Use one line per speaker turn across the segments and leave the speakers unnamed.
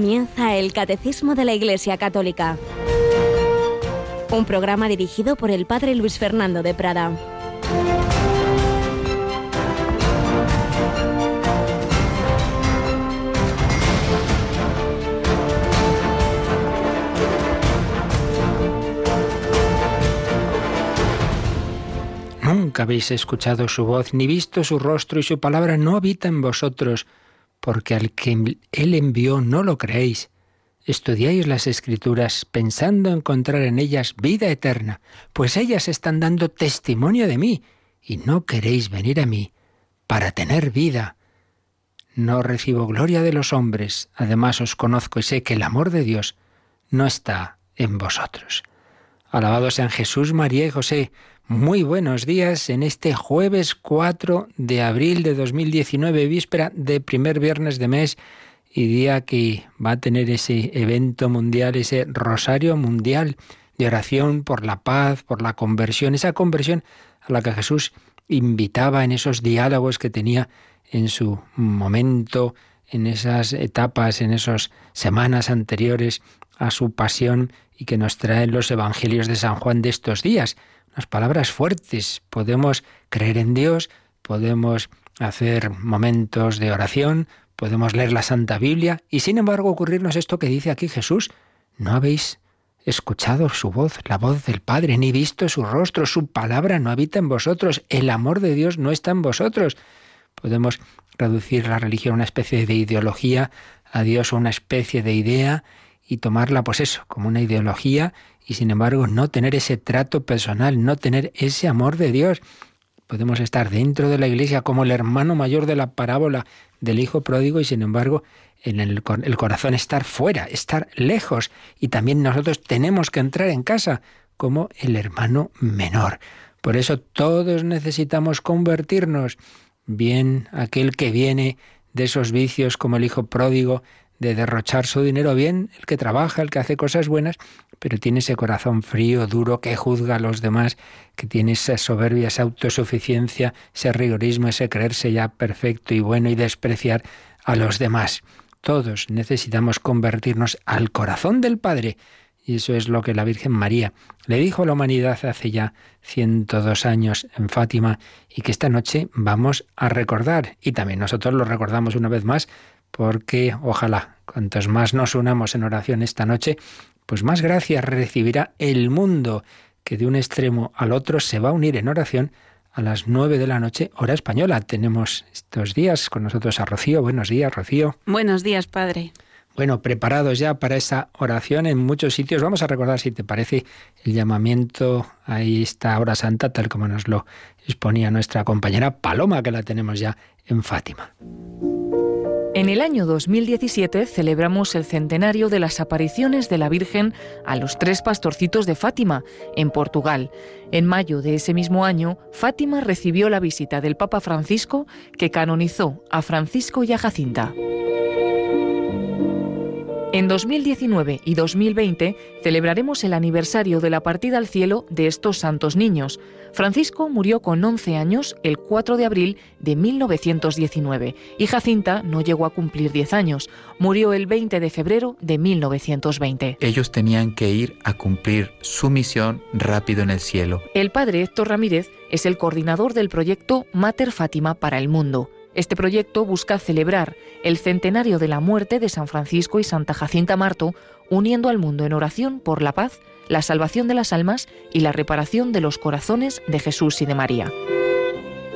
Comienza el Catecismo de la Iglesia Católica, un programa dirigido por el Padre Luis Fernando de Prada.
Nunca habéis escuchado su voz, ni visto su rostro, y su palabra no habita en vosotros, porque al que Él envió no lo creéis. Estudiáis las escrituras pensando encontrar en ellas vida eterna, pues ellas están dando testimonio de mí, y no queréis venir a mí para tener vida. No recibo gloria de los hombres, además os conozco y sé que el amor de Dios no está en vosotros. Alabado sean Jesús, María y José. Muy buenos días en este jueves 4 de abril de 2019, víspera de primer viernes de mes y día que va a tener ese evento mundial, ese rosario mundial de oración por la paz, por la conversión, esa conversión a la que Jesús invitaba en esos diálogos que tenía en su momento, en esas etapas, en esas semanas anteriores a su pasión y que nos traen los evangelios de San Juan de estos días unas palabras fuertes. Podemos creer en Dios, podemos hacer momentos de oración, podemos leer la Santa Biblia y sin embargo ocurrirnos esto que dice aquí Jesús. ¿No habéis escuchado su voz, la voz del Padre, ni visto su rostro? Su palabra no habita en vosotros, el amor de Dios no está en vosotros. Podemos reducir la religión a una especie de ideología, a Dios a una especie de idea y tomarla, pues eso, como una ideología y sin embargo no tener ese trato personal, no tener ese amor de Dios. Podemos estar dentro de la iglesia como el hermano mayor de la parábola del hijo pródigo y sin embargo en el, el corazón estar fuera, estar lejos. Y también nosotros tenemos que entrar en casa como el hermano menor. Por eso todos necesitamos convertirnos. Bien aquel que viene de esos vicios como el hijo pródigo, de derrochar su dinero, bien el que trabaja, el que hace cosas buenas, pero tiene ese corazón frío, duro, que juzga a los demás, que tiene esa soberbia, esa autosuficiencia, ese rigorismo, ese creerse ya perfecto y bueno y despreciar a los demás. Todos necesitamos convertirnos al corazón del Padre. Y eso es lo que la Virgen María le dijo a la humanidad hace ya 102 años en Fátima y que esta noche vamos a recordar. Y también nosotros lo recordamos una vez más porque ojalá cuantos más nos unamos en oración esta noche, pues más gracias recibirá el mundo que de un extremo al otro se va a unir en oración a las nueve de la noche, hora española. Tenemos estos días con nosotros a Rocío. Buenos días, Rocío.
Buenos días, Padre.
Bueno, preparados ya para esa oración en muchos sitios. Vamos a recordar, si te parece, el llamamiento a esta hora santa, tal como nos lo exponía nuestra compañera Paloma, que la tenemos ya en Fátima.
En el año 2017 celebramos el centenario de las apariciones de la Virgen a los tres pastorcitos de Fátima, en Portugal. En mayo de ese mismo año, Fátima recibió la visita del Papa Francisco, que canonizó a Francisco y a Jacinta. En 2019 y 2020 celebraremos el aniversario de la partida al cielo de estos santos niños. Francisco murió con 11 años el 4 de abril de 1919 y Jacinta no llegó a cumplir 10 años. Murió el 20 de febrero de 1920.
Ellos tenían que ir a cumplir su misión rápido en el cielo.
El padre Héctor Ramírez es el coordinador del proyecto Mater Fátima para el Mundo. Este proyecto busca celebrar el centenario de la muerte de San Francisco y Santa Jacinta Marto, uniendo al mundo en oración por la paz, la salvación de las almas y la reparación de los corazones de Jesús y de María.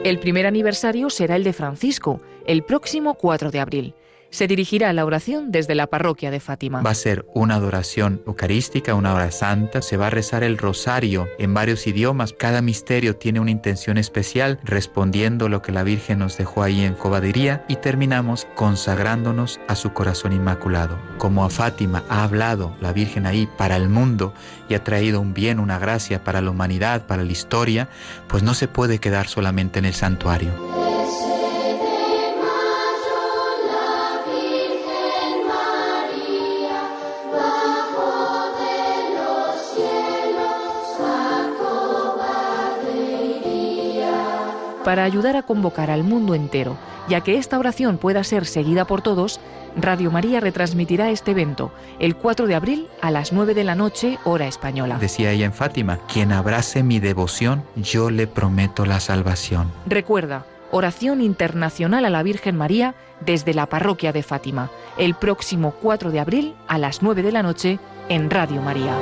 El primer aniversario será el de Francisco, el próximo 4 de abril se dirigirá a la oración desde la parroquia de Fátima.
Va a ser una adoración eucarística, una hora santa, se va a rezar el rosario en varios idiomas, cada misterio tiene una intención especial, respondiendo lo que la Virgen nos dejó ahí en Cobadiría y terminamos consagrándonos a su corazón inmaculado. Como a Fátima ha hablado la Virgen ahí para el mundo y ha traído un bien, una gracia para la humanidad, para la historia, pues no se puede quedar solamente en el santuario.
Para ayudar a convocar al mundo entero Ya que esta oración pueda ser seguida por todos, Radio María retransmitirá este evento el 4 de abril a las 9 de la noche, hora española.
Decía ella en Fátima, quien abrace mi devoción, yo le prometo la salvación.
Recuerda, oración internacional a la Virgen María desde la parroquia de Fátima, el próximo 4 de abril a las 9 de la noche en Radio María.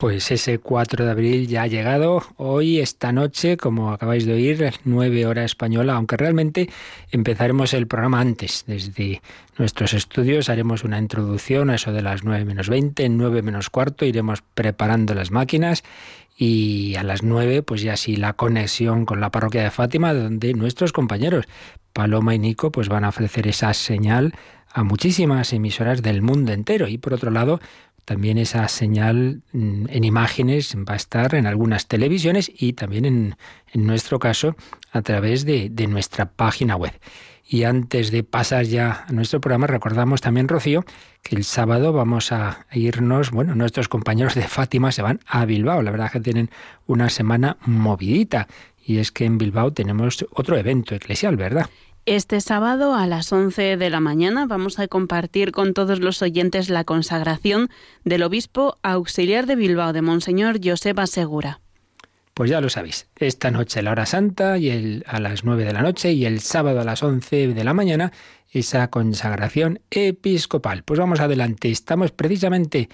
Pues ese 4 de abril ya ha llegado hoy, esta noche, como acabáis de oír, 9 horas española, aunque realmente empezaremos el programa antes. Desde nuestros estudios haremos una introducción a eso de las 9 menos 20, 9 menos cuarto, iremos preparando las máquinas y a las 9 pues ya sí la conexión con la parroquia de Fátima, donde nuestros compañeros Paloma y Nico pues van a ofrecer esa señal a muchísimas emisoras del mundo entero y por otro lado también esa señal mm, en imágenes va a estar en algunas televisiones y también en, nuestro caso a través de, de, nuestra página web. Y antes de pasar ya a nuestro programa, recordamos también, Rocío, que el sábado vamos a irnos, bueno, nuestros compañeros de Fátima se van a Bilbao. La verdad que tienen una semana movidita. Y es que en Bilbao tenemos otro evento eclesial, ¿verdad?
Este sábado a las 11 de la mañana vamos a compartir con todos los oyentes la consagración del obispo auxiliar de Bilbao, de Monseñor Joseba Segura.
Pues ya lo sabéis, esta noche la hora santa y el, a las 9 de la noche y el sábado a las 11 de la mañana esa consagración episcopal. Pues vamos adelante, estamos precisamente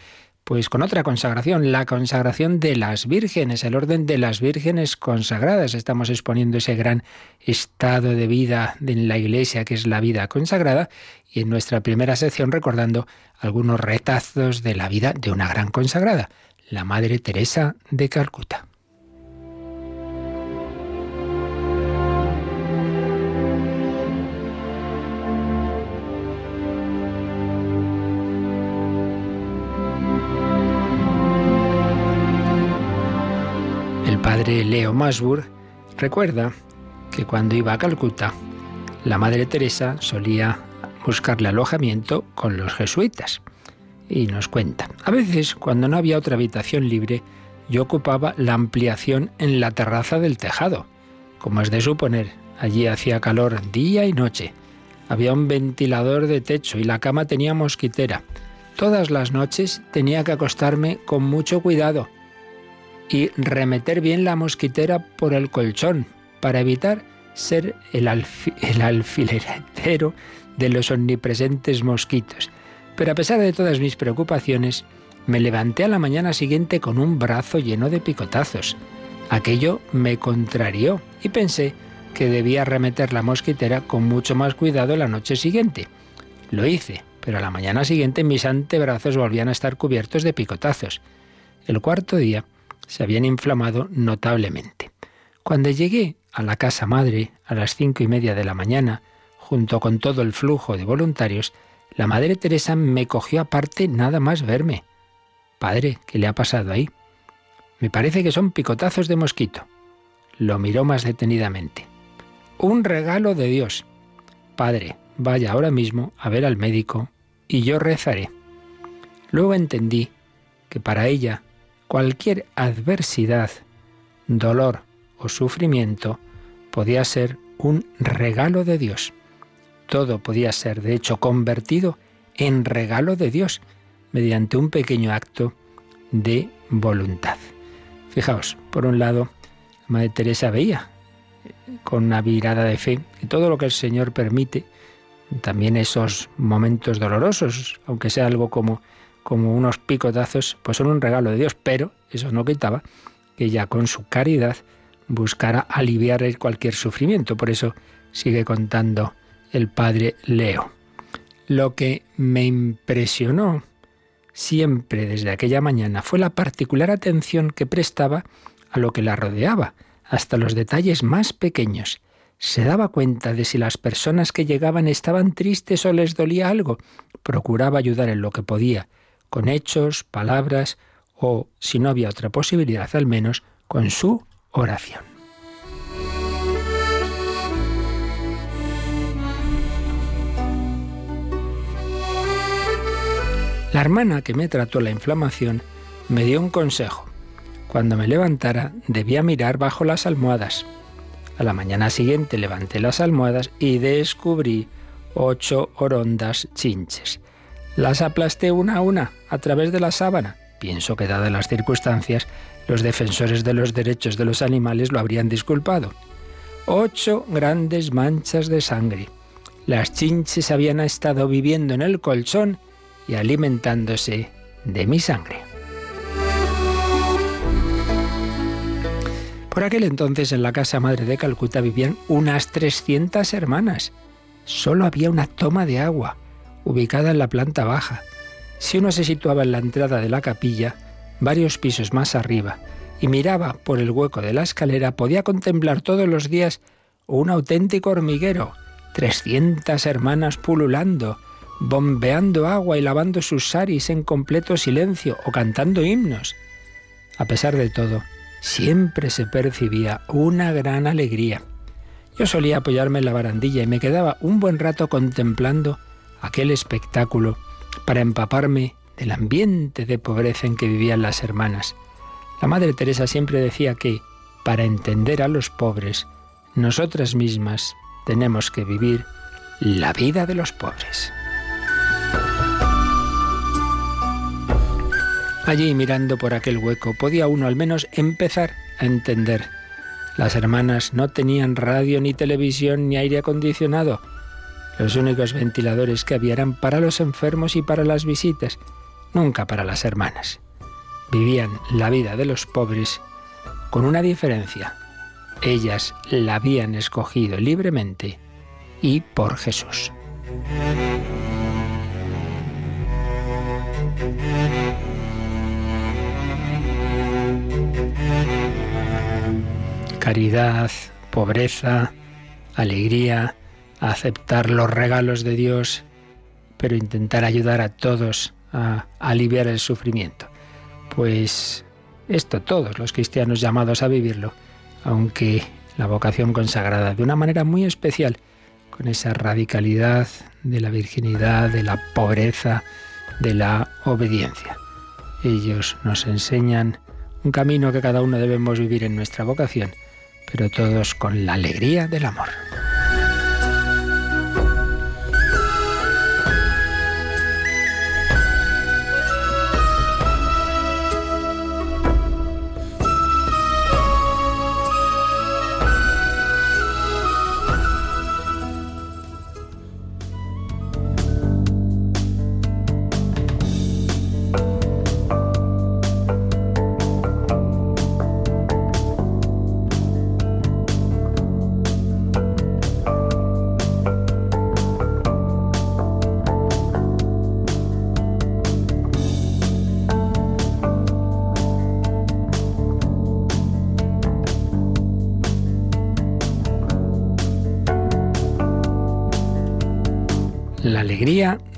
pues con otra consagración, la consagración de las vírgenes, el orden de las vírgenes consagradas. Estamos exponiendo ese gran estado de vida en la Iglesia que es la vida consagrada y en nuestra primera sección recordando algunos retazos de la vida de una gran consagrada, la Madre Teresa de Calcuta. Leo Masburg recuerda que cuando iba a Calcuta, la Madre Teresa solía buscarle alojamiento con los jesuitas. Y nos cuenta, a veces cuando no había otra habitación libre, yo ocupaba la ampliación en la terraza del tejado. Como es de suponer, allí hacía calor día y noche. Había un ventilador de techo y la cama tenía mosquitera. Todas las noches tenía que acostarme con mucho cuidado y remeter bien la mosquitera por el colchón para evitar ser el, el alfileretero de los omnipresentes mosquitos. Pero a pesar de todas mis preocupaciones, me levanté a la mañana siguiente con un brazo lleno de picotazos. Aquello me contrarió y pensé que debía remeter la mosquitera con mucho más cuidado la noche siguiente. Lo hice, pero a la mañana siguiente mis antebrazos volvían a estar cubiertos de picotazos. El cuarto día se habían inflamado notablemente. Cuando llegué a la casa madre a las cinco y media de la mañana, junto con todo el flujo de voluntarios, la Madre Teresa me cogió aparte nada más verme. Padre, ¿qué le ha pasado ahí? Me parece que son picotazos de mosquito. Lo miró más detenidamente. Un regalo de Dios. Padre, vaya ahora mismo a ver al médico y yo rezaré. Luego entendí que para ella Cualquier adversidad, dolor o sufrimiento podía ser un regalo de Dios. Todo podía ser, de hecho, convertido en regalo de Dios mediante un pequeño acto de voluntad. Fijaos, por un lado, Madre Teresa veía con una mirada de fe que todo lo que el Señor permite, también esos momentos dolorosos, aunque sea algo como como unos picotazos, pues son un regalo de Dios, pero eso no quitaba que ya con su caridad buscara aliviar cualquier sufrimiento. Por eso sigue contando el padre Leo. Lo que me impresionó siempre desde aquella mañana fue la particular atención que prestaba a lo que la rodeaba, hasta los detalles más pequeños. Se daba cuenta de si las personas que llegaban estaban tristes o les dolía algo. Procuraba ayudar en lo que podía con hechos, palabras o, si no había otra posibilidad, al menos con su oración. La hermana que me trató la inflamación me dio un consejo. Cuando me levantara debía mirar bajo las almohadas. A la mañana siguiente levanté las almohadas y descubrí ocho orondas chinches. Las aplasté una a una a través de la sábana. Pienso que dadas las circunstancias, los defensores de los derechos de los animales lo habrían disculpado. Ocho grandes manchas de sangre. Las chinches habían estado viviendo en el colchón y alimentándose de mi sangre. Por aquel entonces en la casa madre de Calcuta vivían unas 300 hermanas. Solo había una toma de agua, ubicada en la planta baja. Si uno se situaba en la entrada de la capilla, varios pisos más arriba, y miraba por el hueco de la escalera, podía contemplar todos los días un auténtico hormiguero, 300 hermanas pululando, bombeando agua y lavando sus saris en completo silencio o cantando himnos. A pesar de todo, siempre se percibía una gran alegría. Yo solía apoyarme en la barandilla y me quedaba un buen rato contemplando aquel espectáculo para empaparme del ambiente de pobreza en que vivían las hermanas. La Madre Teresa siempre decía que, para entender a los pobres, nosotras mismas tenemos que vivir la vida de los pobres. Allí, mirando por aquel hueco, podía uno al menos empezar a entender. Las hermanas no tenían radio, ni televisión, ni aire acondicionado. Los únicos ventiladores que había eran para los enfermos y para las visitas, nunca para las hermanas. Vivían la vida de los pobres con una diferencia. Ellas la habían escogido libremente y por Jesús. caridad, pobreza, alegría, aceptar los regalos de Dios, pero intentar ayudar a todos a aliviar el sufrimiento. Pues esto todos los cristianos llamados a vivirlo, aunque la vocación consagrada de una manera muy especial, con esa radicalidad de la virginidad, de la pobreza, de la obediencia. Ellos nos enseñan un camino que cada uno debemos vivir en nuestra vocación pero todos con la alegría del amor.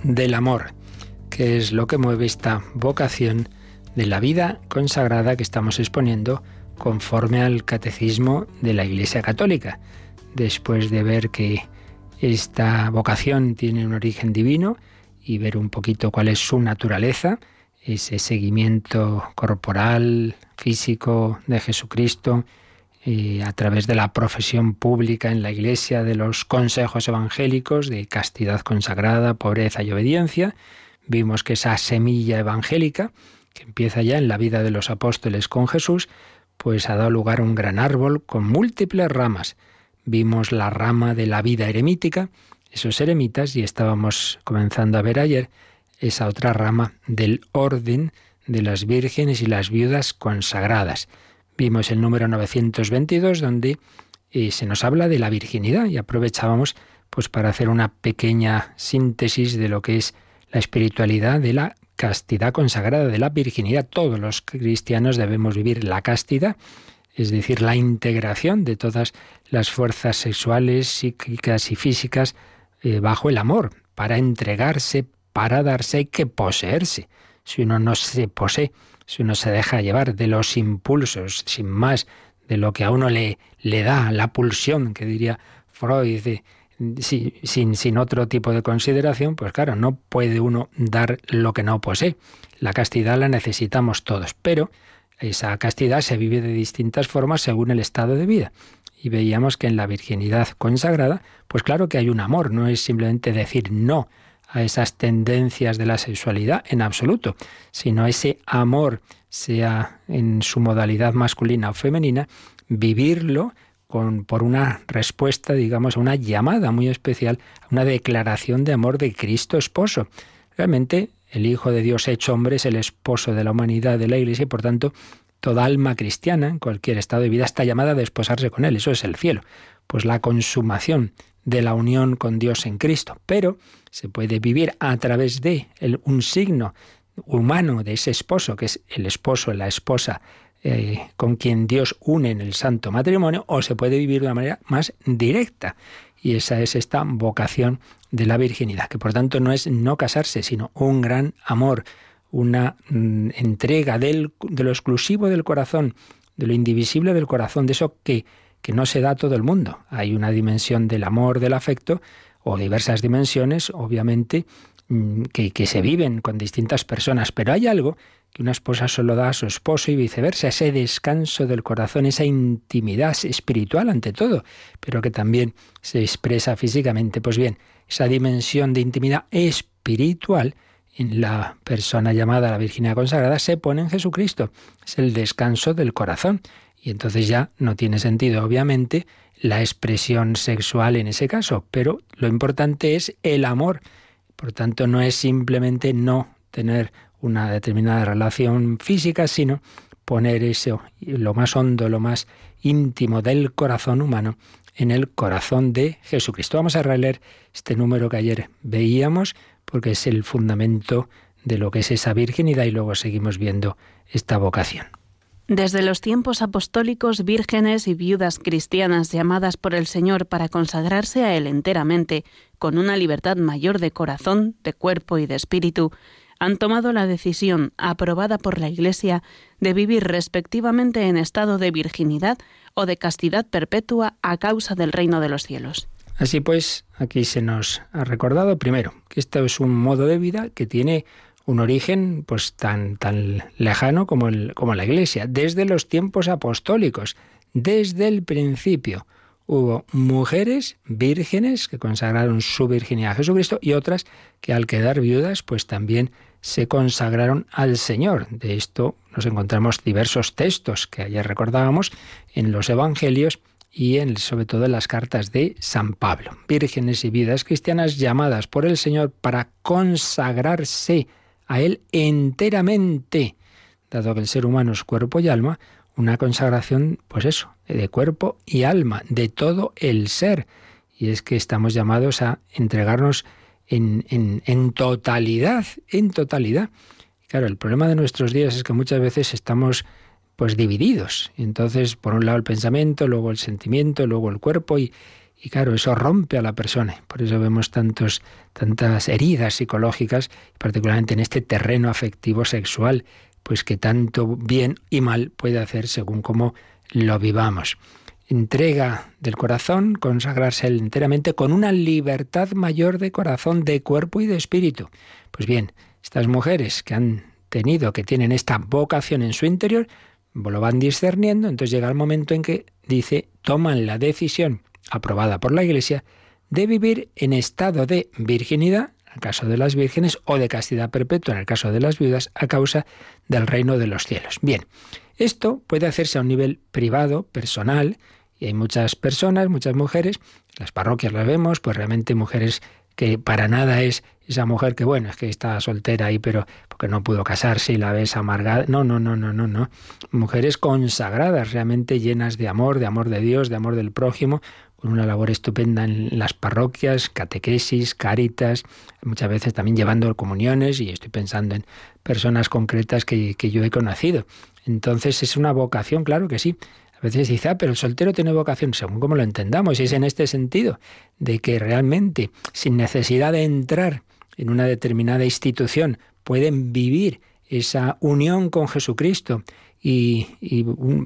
Del amor, que es lo que mueve esta vocación de la vida consagrada que estamos exponiendo conforme al catecismo de la Iglesia Católica. Después de ver que esta vocación tiene un origen divino y ver un poquito cuál es su naturaleza, ese seguimiento corporal, físico de Jesucristo, a través de la profesión pública en la Iglesia, de los consejos evangélicos de castidad consagrada, pobreza y obediencia, vimos que esa semilla evangélica, que empieza ya en la vida de los apóstoles con Jesús, pues ha dado lugar a un gran árbol con múltiples ramas. Vimos la rama de la vida eremítica, esos eremitas, y estábamos comenzando a ver ayer esa otra rama del orden de las vírgenes y las viudas consagradas. Vimos el número 922 donde eh, se nos habla de la virginidad y aprovechábamos pues para hacer una pequeña síntesis de lo que es la espiritualidad de la castidad consagrada, de la virginidad. Todos los cristianos debemos vivir la castidad, es decir, la integración de todas las fuerzas sexuales, psíquicas y físicas eh, bajo el amor, para entregarse, para darse, hay que poseerse. Si uno no se posee, si uno se deja llevar de los impulsos, sin más, de lo que a uno le, le da la pulsión, que diría Freud, sin, sin otro tipo de consideración, pues claro, no puede uno dar lo que no posee. La castidad la necesitamos todos, pero esa castidad se vive de distintas formas según el estado de vida. Y veíamos que en la virginidad consagrada, pues claro que hay un amor, no es simplemente decir no a esas tendencias de la sexualidad en absoluto, sino ese amor, sea en su modalidad masculina o femenina, vivirlo con, por una respuesta, digamos, a una llamada muy especial, una declaración de amor de Cristo esposo. Realmente el Hijo de Dios hecho hombre es el esposo de la humanidad, de la Iglesia, y por tanto toda alma cristiana, en cualquier estado de vida, está llamada a desposarse con Él. Eso es el cielo. Pues la consumación de la unión con Dios en Cristo. Pero se puede vivir a través de un signo humano de ese esposo, que es el esposo, la esposa, eh, con quien Dios une en el santo matrimonio, o se puede vivir de una manera más directa. Y esa es esta vocación de la virginidad, que por tanto no es no casarse, sino un gran amor, una mm, entrega del, de lo exclusivo del corazón, de lo indivisible del corazón, de eso que, que no se da a todo el mundo. Hay una dimensión del amor, del afecto, o diversas dimensiones, obviamente, mm, que, que, se viven con distintas personas, pero hay algo que una esposa solo da a su esposo y viceversa, ese descanso del corazón, esa intimidad espiritual ante todo, pero que también se expresa físicamente. Pues bien, esa dimensión de intimidad espiritual en la persona llamada la Virginia consagrada se pone en Jesucristo. Es el descanso del corazón. Y entonces ya no tiene sentido, obviamente, la expresión sexual en ese caso, pero lo importante es el amor. Por tanto, no es simplemente no tener una determinada relación física, sino poner eso, lo más hondo, lo más íntimo del corazón humano, en el corazón de Jesucristo. Vamos a releer este número que ayer veíamos, porque es el fundamento de lo que es esa virginidad y luego seguimos viendo esta vocación.
Desde los tiempos apostólicos, vírgenes y viudas cristianas llamadas por el Señor para consagrarse a Él enteramente, con una libertad mayor de corazón, de cuerpo y de espíritu, han tomado la decisión, aprobada por la Iglesia, de vivir respectivamente en estado de virginidad o de castidad perpetua a causa del reino de los cielos.
Así pues, aquí se nos ha recordado primero que esto es un modo de vida que tiene un origen pues tan tan lejano como, el, como la Iglesia, desde los tiempos apostólicos, desde el principio hubo mujeres vírgenes que consagraron su virginidad a Jesucristo y otras que al quedar viudas pues también se consagraron al Señor. De esto nos encontramos diversos textos que ayer recordábamos en los Evangelios y en, sobre todo en las cartas de San Pablo. Vírgenes y vidas cristianas llamadas por el Señor para consagrarse a Él enteramente, dado que el ser humano es cuerpo y alma, una consagración, pues eso, de cuerpo y alma, de todo el ser. Y es que estamos llamados a entregarnos en, en, en totalidad, en totalidad. Claro, el problema de nuestros días es que muchas veces estamos pues divididos. Entonces, por un lado el pensamiento, luego el sentimiento, luego el cuerpo y, y claro, eso rompe a la persona. Por eso vemos tantos, tantas heridas psicológicas, particularmente en este terreno afectivo sexual pues que tanto bien y mal puede hacer según cómo lo vivamos. Entrega del corazón, consagrarse enteramente con una libertad mayor de corazón, de cuerpo y de espíritu. Pues bien, estas mujeres que han tenido, que tienen esta vocación en su interior, lo van discerniendo, entonces llega el momento en que dice, toman la decisión aprobada por la Iglesia de vivir en estado de virginidad el caso de las vírgenes, o de castidad perpetua en el caso de las viudas, a causa del reino de los cielos. Bien, esto puede hacerse a un nivel privado, personal, y hay muchas personas, muchas mujeres, las parroquias las vemos, pues realmente mujeres que para nada es esa mujer que, bueno, es que está soltera ahí, pero porque no pudo casarse y la ves amargada. No, no, no, no, no, no. Mujeres consagradas, realmente llenas de amor, de amor de Dios, de amor del prójimo, con una labor estupenda en las parroquias, catequesis, caritas, muchas veces también llevando comuniones y estoy pensando en personas concretas que, que yo he conocido. Entonces es una vocación, claro que sí. A veces dice, ah, pero el soltero tiene vocación, según como lo entendamos, y es en este sentido, de que realmente, sin necesidad de entrar en una determinada institución, pueden vivir esa unión con Jesucristo y,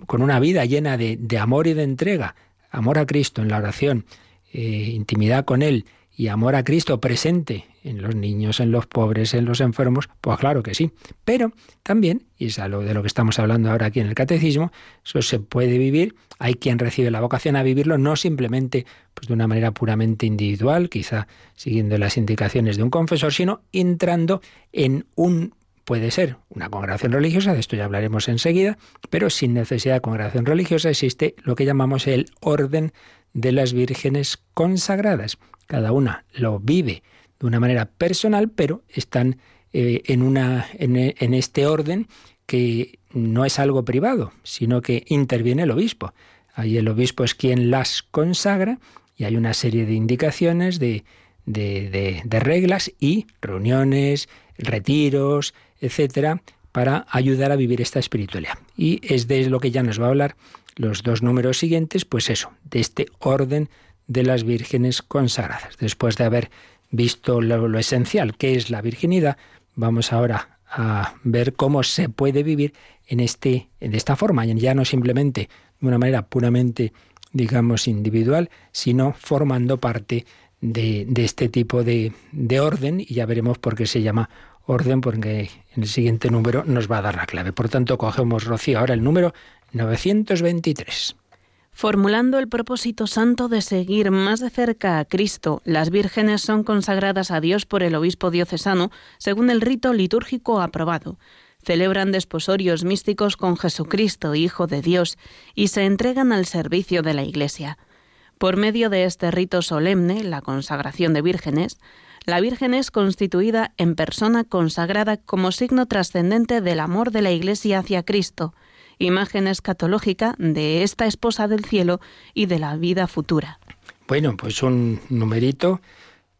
con una vida llena de, de amor y de entrega amor a Cristo en la oración, eh, intimidad con Él y amor a Cristo presente en los niños, en los pobres, en los enfermos, pues claro que sí. Pero también, y es algo de lo que estamos hablando ahora aquí en el catecismo, eso se puede vivir, hay quien recibe la vocación a vivirlo no simplemente pues de una manera puramente individual, quizá siguiendo las indicaciones de un confesor, sino entrando en un puede ser una congregación religiosa, de esto ya hablaremos enseguida, pero sin necesidad de congregación religiosa existe lo que llamamos el orden de las vírgenes consagradas. Cada una lo vive de una manera personal, pero están eh, en, una, en, este orden que no es algo privado, sino que interviene el obispo. Ahí el obispo es quien las consagra y hay una serie de indicaciones, de, de, de reglas y reuniones, retiros, etcétera, para ayudar a vivir esta espiritualidad. Y es de lo que ya nos va a hablar los dos números siguientes, pues eso, de este orden de las vírgenes consagradas. Después de haber visto lo, esencial, que es la virginidad, vamos ahora a ver cómo se puede vivir en, este, esta forma, ya no simplemente de una manera puramente, digamos, individual, sino formando parte de, este tipo de, de orden, y ya veremos por qué se llama orden, porque en el siguiente número nos va a dar la clave. Por tanto, cogemos, Rocío, ahora el número 923.
Formulando el propósito santo de seguir más de cerca a Cristo, las vírgenes son consagradas a Dios por el obispo diocesano según el rito litúrgico aprobado. Celebran desposorios místicos con Jesucristo, Hijo de Dios, y se entregan al servicio de la Iglesia. Por medio de este rito solemne, la consagración de vírgenes, la Virgen es constituida en persona consagrada como signo trascendente del amor de la Iglesia hacia Cristo, imagen escatológica de esta esposa del cielo y de la vida futura.
Bueno, pues un numerito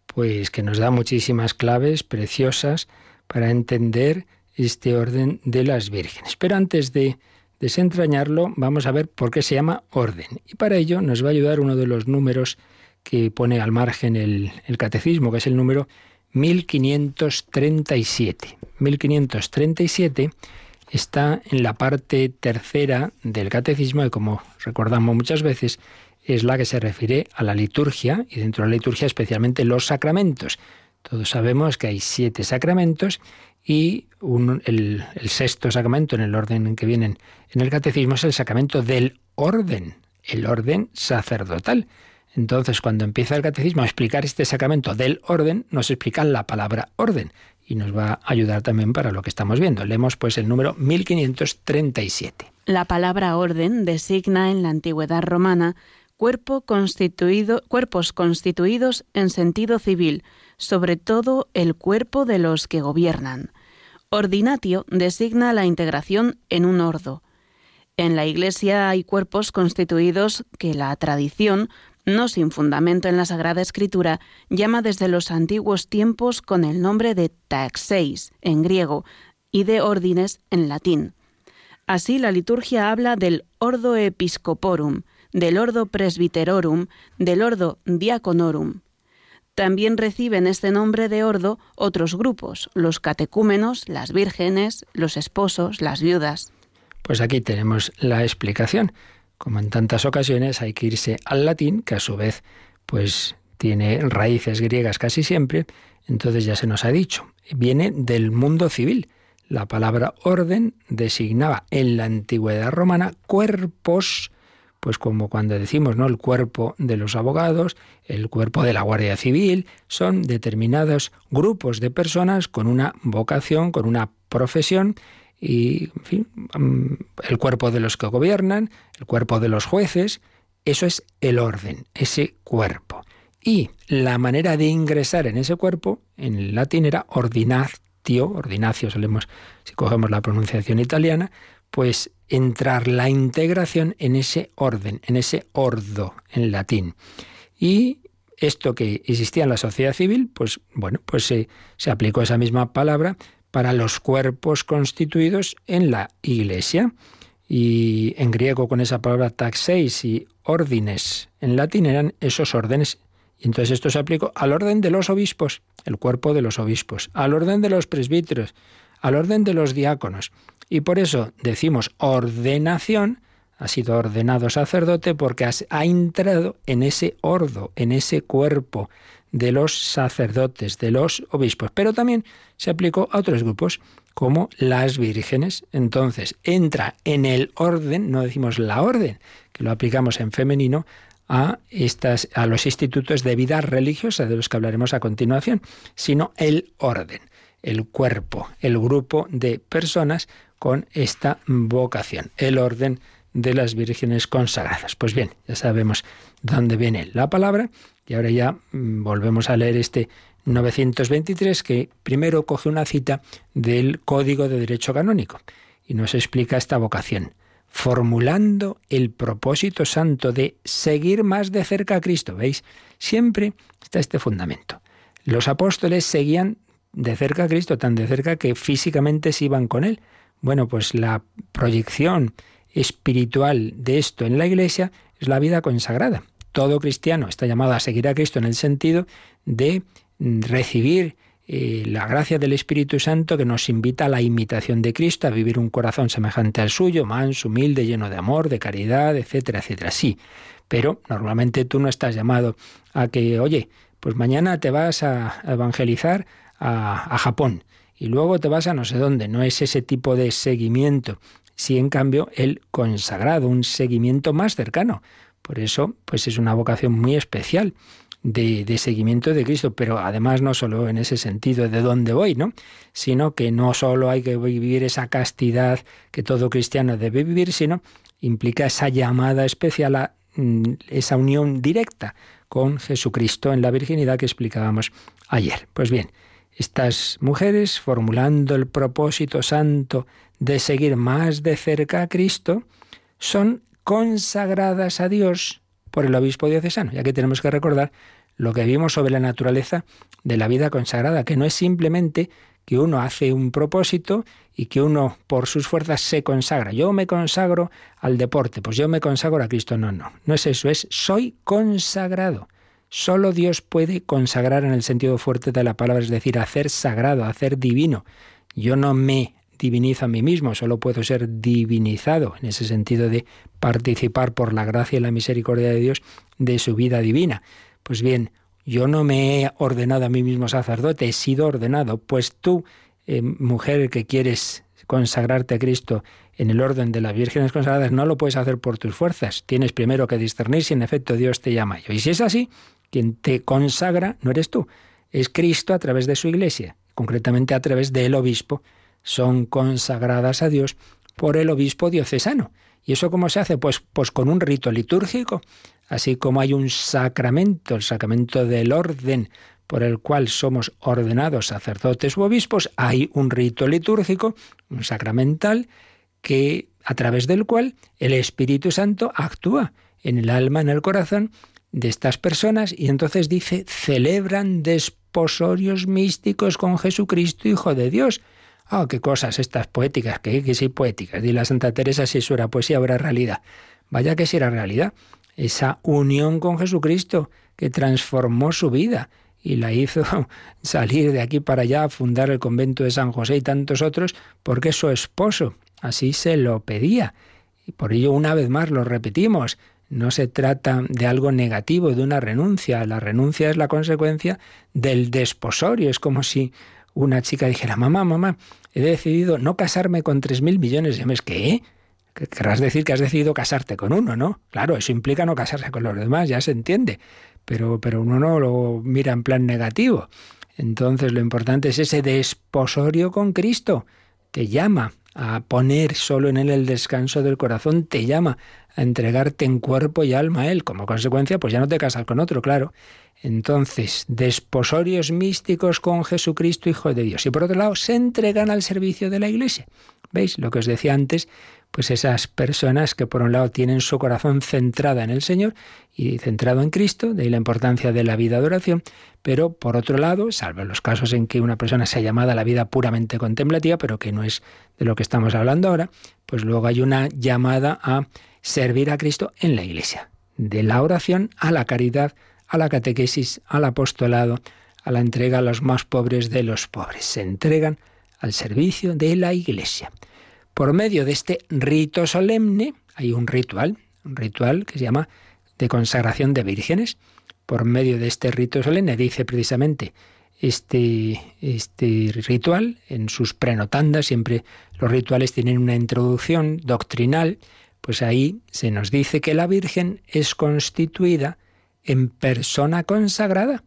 pues que nos da muchísimas claves preciosas para entender este orden de las vírgenes. Pero antes de desentrañarlo, vamos a ver por qué se llama orden. Y para ello nos va a ayudar uno de los números que pone al margen el, catecismo, que es el número 1537. 1537 está en la parte tercera del catecismo y como recordamos muchas veces es la que se refiere a la liturgia y dentro de la liturgia especialmente los sacramentos. Todos sabemos que hay siete sacramentos y el, sexto sacramento en el orden en que vienen en el catecismo es el sacramento del orden, el orden sacerdotal. Entonces, cuando empieza el catecismo a explicar este sacramento del orden, nos explica la palabra orden y nos va a ayudar también para lo que estamos viendo. Leemos pues el número 1537.
La palabra orden designa en la antigüedad romana cuerpos constituidos en sentido civil, sobre todo el cuerpo de los que gobiernan. Ordinatio designa la integración en un ordo. En la Iglesia hay cuerpos constituidos que la tradición no sin fundamento en la Sagrada Escritura, llama desde los antiguos tiempos con el nombre de taxeis en griego y de ordines en latín. Así la liturgia habla del ordo episcoporum, del ordo presbiterorum, del ordo diaconorum. También reciben este nombre de ordo otros grupos, los catecúmenos, las vírgenes, los esposos, las viudas.
Pues aquí tenemos la explicación. Como en tantas ocasiones hay que irse al latín, que a su vez pues tiene raíces griegas casi siempre, entonces ya se nos ha dicho, viene del mundo civil. La palabra orden designaba en la antigüedad romana cuerpos, pues como cuando decimos, ¿no? El cuerpo de los abogados, el cuerpo de la Guardia Civil, son determinados grupos de personas con una vocación, con una profesión y, en fin, el cuerpo de los que gobiernan, el cuerpo de los jueces, eso es el orden, ese cuerpo. Y la manera de ingresar en ese cuerpo, en latín era ordinatio, ordinacio solemos, si cogemos la pronunciación italiana, pues entrar la integración en ese orden, en ese ordo, en latín. Y esto que existía en la sociedad civil, pues bueno, pues se, se aplicó esa misma palabra para los cuerpos constituidos en la Iglesia. Y en griego con esa palabra taxeis y órdenes, en latín eran esos órdenes. Y entonces esto se aplicó al orden de los obispos, el cuerpo de los obispos, al orden de los presbíteros, al orden de los diáconos. Y por eso decimos ordenación, ha sido ordenado sacerdote porque ha entrado en ese ordo, en ese cuerpo de los sacerdotes, de los obispos, pero también se aplicó a otros grupos como las vírgenes. Entonces, entra en el orden, no decimos la orden, que lo aplicamos en femenino, a, estas, a los institutos de vida religiosa, de los que hablaremos a continuación, sino el orden, el cuerpo, el grupo de personas con esta vocación, el orden de las vírgenes consagradas. Pues bien, ya sabemos dónde viene la palabra y ahora ya mm, volvemos a leer este 923 que primero coge una cita del Código de Derecho Canónico y nos explica esta vocación, formulando el propósito santo de seguir más de cerca a Cristo. ¿Veis? Siempre está este fundamento. Los apóstoles seguían de cerca a Cristo, tan de cerca que físicamente se iban con Él. Bueno, pues la proyección espiritual de esto en la Iglesia es la vida consagrada. Todo cristiano está llamado a seguir a Cristo en el sentido de recibir eh, la gracia del Espíritu Santo que nos invita a la imitación de Cristo, a vivir un corazón semejante al suyo, manso, humilde, lleno de amor, de caridad, etcétera, etcétera. Sí, pero normalmente tú no estás llamado a que, oye, pues mañana te vas a evangelizar a, a Japón y luego te vas a no sé dónde. No es ese tipo de seguimiento. Sí, en cambio, el consagrado, un seguimiento más cercano. Por eso, pues es una vocación muy especial de, seguimiento de Cristo, pero además no solo en ese sentido de dónde voy, ¿no? Sino que no solo hay que vivir esa castidad que todo cristiano debe vivir, sino implica esa llamada especial a mm, esa unión directa con Jesucristo en la virginidad que explicábamos ayer. Pues bien, estas mujeres, formulando el propósito santo de seguir más de cerca a Cristo, son consagradas a Dios por el obispo diocesano, ya que tenemos que recordar lo que vimos sobre la naturaleza de la vida consagrada, que no es simplemente que uno hace un propósito y que uno por sus fuerzas se consagra. Yo me consagro al deporte, pues yo me consagro a Cristo. No, no, no es eso, es soy consagrado. Solo Dios puede consagrar en el sentido fuerte de la palabra, es decir, hacer sagrado, hacer divino. Yo no me divinizo a mí mismo, solo puedo ser divinizado, en ese sentido de participar por la gracia y la misericordia de Dios de su vida divina. Pues bien, yo no me he ordenado a mí mismo sacerdote, he sido ordenado, pues tú, eh, mujer que quieres consagrarte a Cristo en el orden de las vírgenes consagradas, no lo puedes hacer por tus fuerzas. Tienes primero que discernir si en efecto Dios te llama. Y si es así, quien te consagra no eres tú, es Cristo a través de su iglesia, concretamente a través del obispo son consagradas a Dios por el obispo diocesano. ¿Y eso cómo se hace? Pues, pues con un rito litúrgico, así como hay un sacramento, el sacramento del orden, por el cual somos ordenados sacerdotes u obispos, hay un rito litúrgico, un sacramental, que a través del cual el Espíritu Santo actúa en el alma, en el corazón de estas personas, y entonces dice, celebran desposorios místicos con Jesucristo, Hijo de Dios. Ah, qué cosas estas poéticas, que, que sí poéticas. Di la Santa Teresa si eso era poesía, ahora realidad. Vaya que si era realidad. Esa unión con Jesucristo que transformó su vida y la hizo salir de aquí para allá fundar el convento de San José y tantos otros, porque su esposo así se lo pedía. Y por ello, una vez más, lo repetimos, no se trata de algo negativo, de una renuncia. La renuncia es la consecuencia del desposorio. Es como si una chica dijera, mamá, mamá, he decidido no casarme con tres mil millones de hombres. ¿Qué? Querrás decir que has decidido casarte con uno, ¿no? Claro, eso implica no casarse con los demás, ya se entiende. Pero, pero uno no lo mira en plan negativo. Entonces lo importante es ese desposorio con Cristo. Te llama a poner solo en Él el descanso del corazón, te llama a entregarte en cuerpo y alma a Él. Como consecuencia, pues ya no te casas con otro, claro. Entonces, desposorios místicos con Jesucristo, Hijo de Dios. Y por otro lado, se entregan al servicio de la Iglesia. ¿Veis? Lo que os decía antes, pues esas personas que por un lado tienen su corazón centrada en el Señor y centrado en Cristo, de ahí la importancia de la vida de oración, pero por otro lado, salvo los casos en que una persona sea llamada a la vida puramente contemplativa, pero que no es de lo que estamos hablando ahora, pues luego hay una llamada a servir a Cristo en la Iglesia, de la oración a la caridad, a la catequesis, al apostolado, a la entrega a los más pobres de los pobres. Se entregan al servicio de la Iglesia. Por medio de este rito solemne hay un ritual, un ritual que se llama de consagración de vírgenes, por medio de este rito solemne. Dice precisamente este, este ritual en sus prenotandas, siempre los rituales tienen una introducción doctrinal, pues ahí se nos dice que la Virgen es constituida en persona consagrada.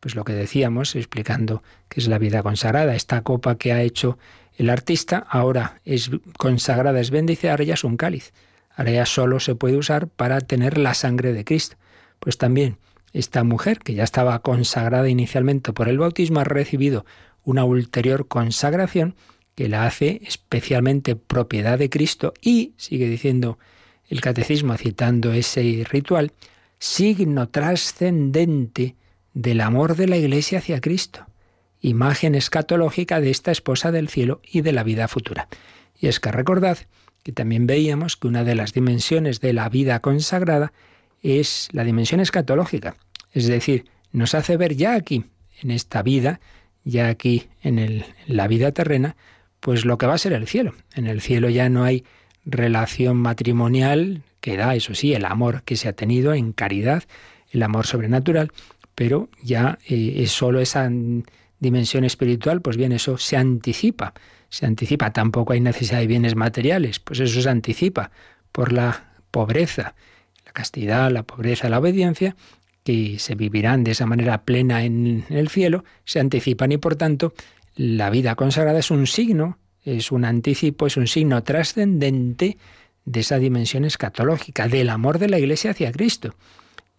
Pues lo que decíamos, explicando qué es la vida consagrada, esta copa que ha hecho el artista, ahora es consagrada, es bendicida, ahora ya es un cáliz. Ahora ya solo se puede usar para tener la sangre de Cristo. Pues también esta mujer, que ya estaba consagrada inicialmente por el bautismo, ha recibido una ulterior consagración que la hace especialmente propiedad de Cristo y, sigue diciendo el catecismo citando ese ritual, signo trascendente del amor de la Iglesia hacia Cristo, imagen escatológica de esta esposa del cielo y de la vida futura. Y es que recordad que también veíamos que una de las dimensiones de la vida consagrada es la dimensión escatológica, es decir, nos hace ver ya aquí, en esta vida, ya aquí en, la vida terrena, pues lo que va a ser el cielo. En el cielo ya no hay relación matrimonial que da, eso sí, el amor que se ha tenido en caridad, el amor sobrenatural, pero ya eh, es solo esa dimensión espiritual, pues bien, eso se anticipa, se anticipa, tampoco hay necesidad de bienes materiales, pues eso se anticipa por la pobreza castidad, la pobreza, la obediencia, que se vivirán de esa manera plena en el cielo, se anticipan y por tanto la vida consagrada es un signo, es un anticipo, es un signo trascendente de esa dimensión escatológica, del amor de la Iglesia hacia Cristo,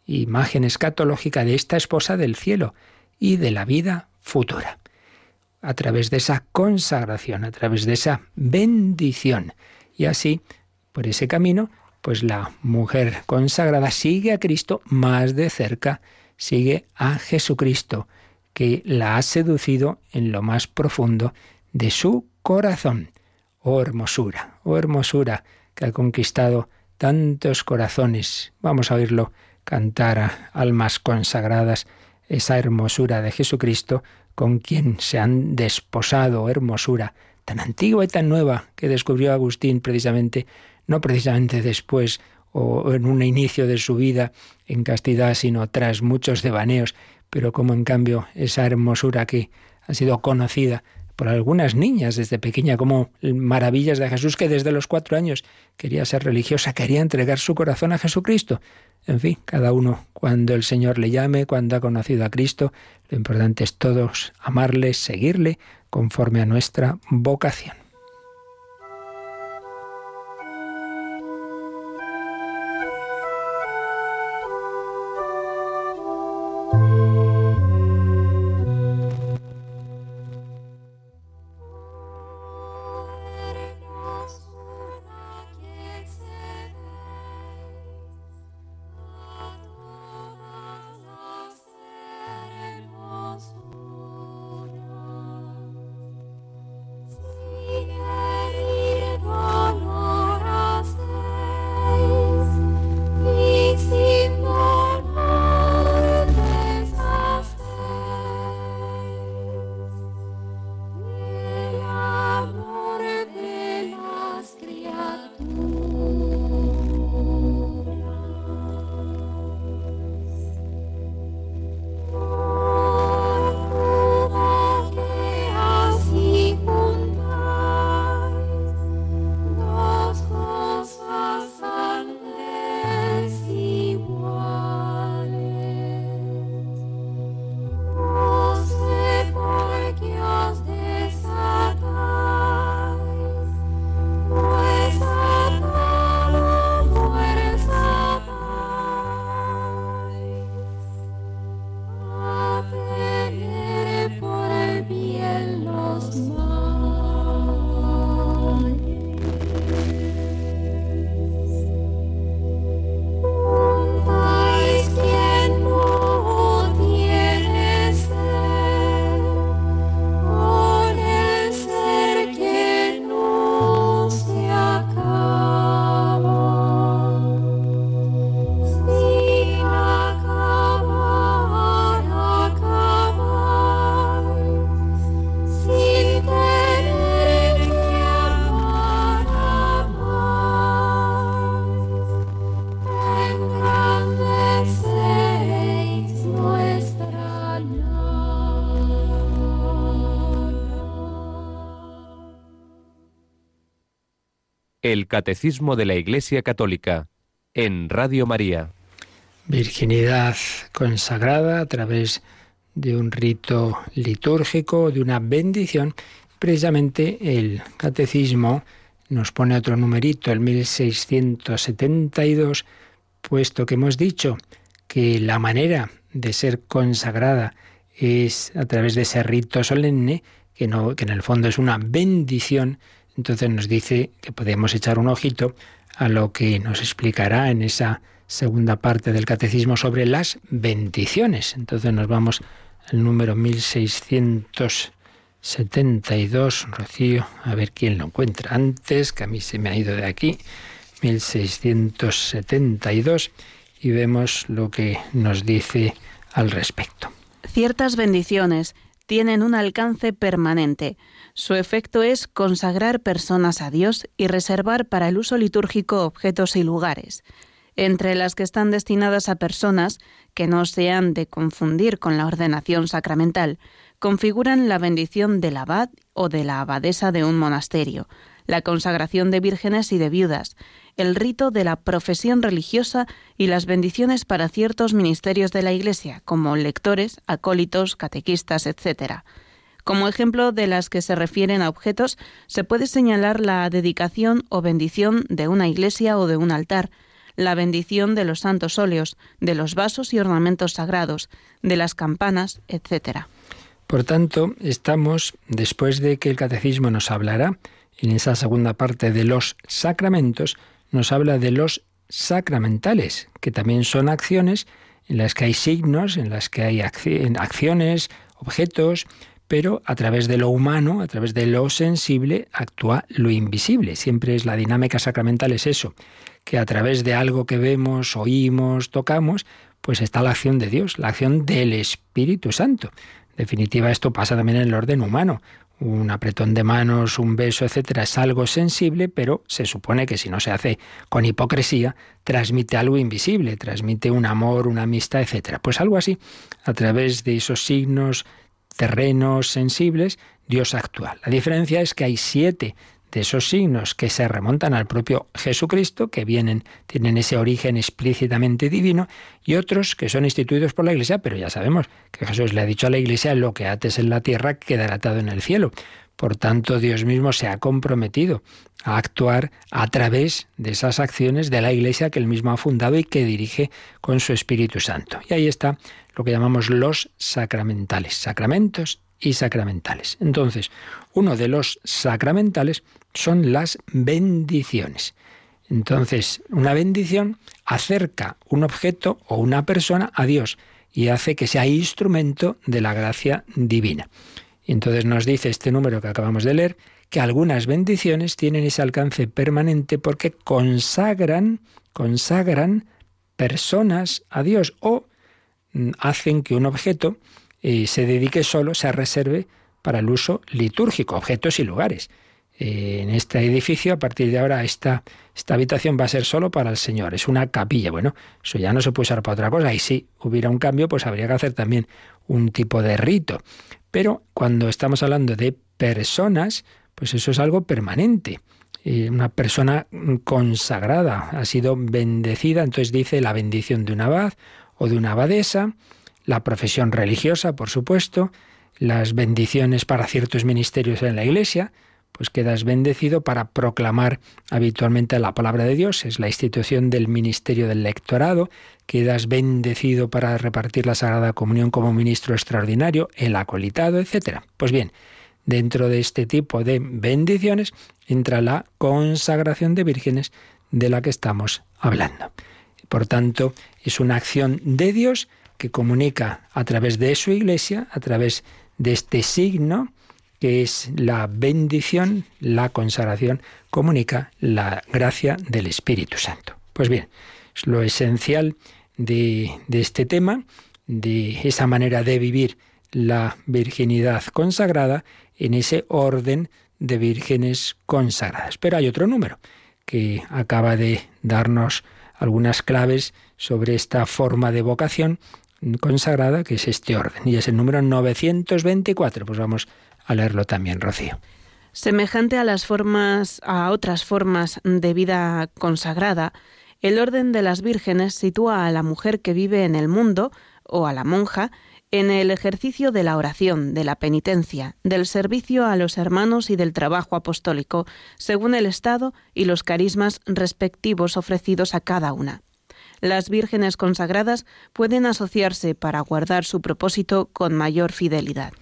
imagen escatológica de esta esposa del cielo y de la vida futura. A través de esa consagración, a través de esa bendición. Y así, por ese camino, pues la mujer consagrada sigue a Cristo más de cerca, sigue a Jesucristo, que la ha seducido en lo más profundo de su corazón. Oh hermosura, oh hermosura que ha conquistado tantos corazones. Vamos a oírlo cantar a almas consagradas, esa hermosura de Jesucristo con quien se han desposado, hermosura tan antigua y tan nueva que descubrió Agustín precisamente no precisamente después o en un inicio de su vida en castidad, sino tras muchos devaneos, pero como en cambio esa hermosura que ha sido conocida por algunas niñas desde pequeña como maravillas de Jesús que desde los cuatro años quería ser religiosa, quería entregar su corazón a Jesucristo. En fin, cada uno cuando el Señor le llame, cuando ha conocido a Cristo, lo importante es todos amarle, seguirle conforme a nuestra vocación.
El Catecismo de la Iglesia Católica en Radio María.
Virginidad consagrada a través de un rito litúrgico, de una bendición. Precisamente el catecismo nos pone otro numerito, el 1672, puesto que hemos dicho que la manera de ser consagrada es a través de ese rito solemne, que, no, que en el fondo es una bendición, entonces nos dice que podemos echar un ojito a lo que nos explicará en esa segunda parte del catecismo sobre las bendiciones. Entonces nos vamos al número 1672, Rocío, a ver quién lo encuentra antes, que a mí se me ha ido de aquí, 1672, y vemos lo que nos dice al respecto.
Ciertas bendiciones tienen un alcance permanente. Su efecto es consagrar personas a Dios y reservar para el uso litúrgico objetos y lugares. Entre las que están destinadas a personas que no se han de confundir con la ordenación sacramental, configuran la bendición del abad o de la abadesa de un monasterio, la consagración de vírgenes y de viudas, el rito de la profesión religiosa y las bendiciones para ciertos ministerios de la Iglesia, como lectores, acólitos, catequistas, etc. Como ejemplo de las que se refieren a objetos, se puede señalar la dedicación o bendición de una iglesia o de un altar, la bendición de los santos óleos, de los vasos y ornamentos sagrados, de las campanas, etc.
Por tanto, estamos, después de que el catecismo nos hablará en esa segunda parte de los sacramentos, nos habla de los sacramentales, que también son acciones en las que hay signos, en las que hay acciones, objetos, pero a través de lo humano, a través de lo sensible, actúa lo invisible. Siempre es la dinámica sacramental es eso, que a través de algo que vemos, oímos, tocamos, pues está la acción de Dios, la acción del Espíritu Santo. En definitiva, esto pasa también en el orden humano un apretón de manos, un beso, etcétera, es algo sensible, pero se supone que si no se hace con hipocresía, transmite algo invisible, transmite un amor, una amistad, etcétera. Pues algo así, a través de esos signos, terrenos sensibles, Dios actúa. La diferencia es que hay siete de esos signos que se remontan al propio Jesucristo, que vienen, tienen ese origen explícitamente divino, y otros que son instituidos por la Iglesia, pero ya sabemos que Jesús le ha dicho a la Iglesia, lo que ates en la tierra quedará atado en el cielo. Por tanto, Dios mismo se ha comprometido a actuar a través de esas acciones de la Iglesia que él mismo ha fundado y que dirige con su Espíritu Santo. Y ahí está lo que llamamos los sacramentales, sacramentos y sacramentales. Entonces, uno de los sacramentales son las bendiciones. Entonces, una bendición acerca un objeto o una persona a Dios y hace que sea instrumento de la gracia divina. Entonces nos dice este número que acabamos de leer que algunas bendiciones tienen ese alcance permanente porque consagran, consagran personas a Dios o mm, hacen que un objeto eh, se dedique solo, se reserve para el uso litúrgico, objetos y lugares. Eh, en este edificio, a partir de ahora, esta, esta habitación va a ser solo para el Señor, es una capilla. Bueno, eso ya no se puede usar para otra cosa. Y si hubiera un cambio, pues habría que hacer también un tipo de rito. Pero cuando estamos hablando de personas, pues eso es algo permanente. Eh, una persona consagrada ha sido bendecida, entonces dice la bendición de un abad o de una abadesa, la profesión religiosa, por supuesto, las bendiciones para ciertos ministerios en la Iglesia, pues quedas bendecido para proclamar habitualmente la palabra de Dios, es la institución del ministerio del lectorado, quedas bendecido para repartir la Sagrada Comunión como ministro extraordinario, el acolitado, etc. Pues bien, dentro de este tipo de bendiciones entra la consagración de vírgenes de la que estamos hablando. Por tanto, es una acción de Dios que comunica a través de su iglesia, a través de este signo, que es la bendición, la consagración, comunica la gracia del Espíritu Santo. Pues bien, es lo esencial de, de este tema, de esa manera de vivir la virginidad consagrada en ese orden de vírgenes consagradas. Pero hay otro número que acaba de darnos algunas claves sobre esta forma de vocación consagrada, que es este orden, y es el número 924. Pues vamos a leerlo también, Rocío.
Semejante a las formas, a otras formas de vida consagrada, el orden de las vírgenes sitúa a la mujer que vive en el mundo, o a la monja, en el ejercicio de la oración, de la penitencia, del servicio a los hermanos y del trabajo apostólico, según el estado y los carismas respectivos ofrecidos a cada una. Las vírgenes consagradas pueden asociarse para guardar su propósito con mayor fidelidad.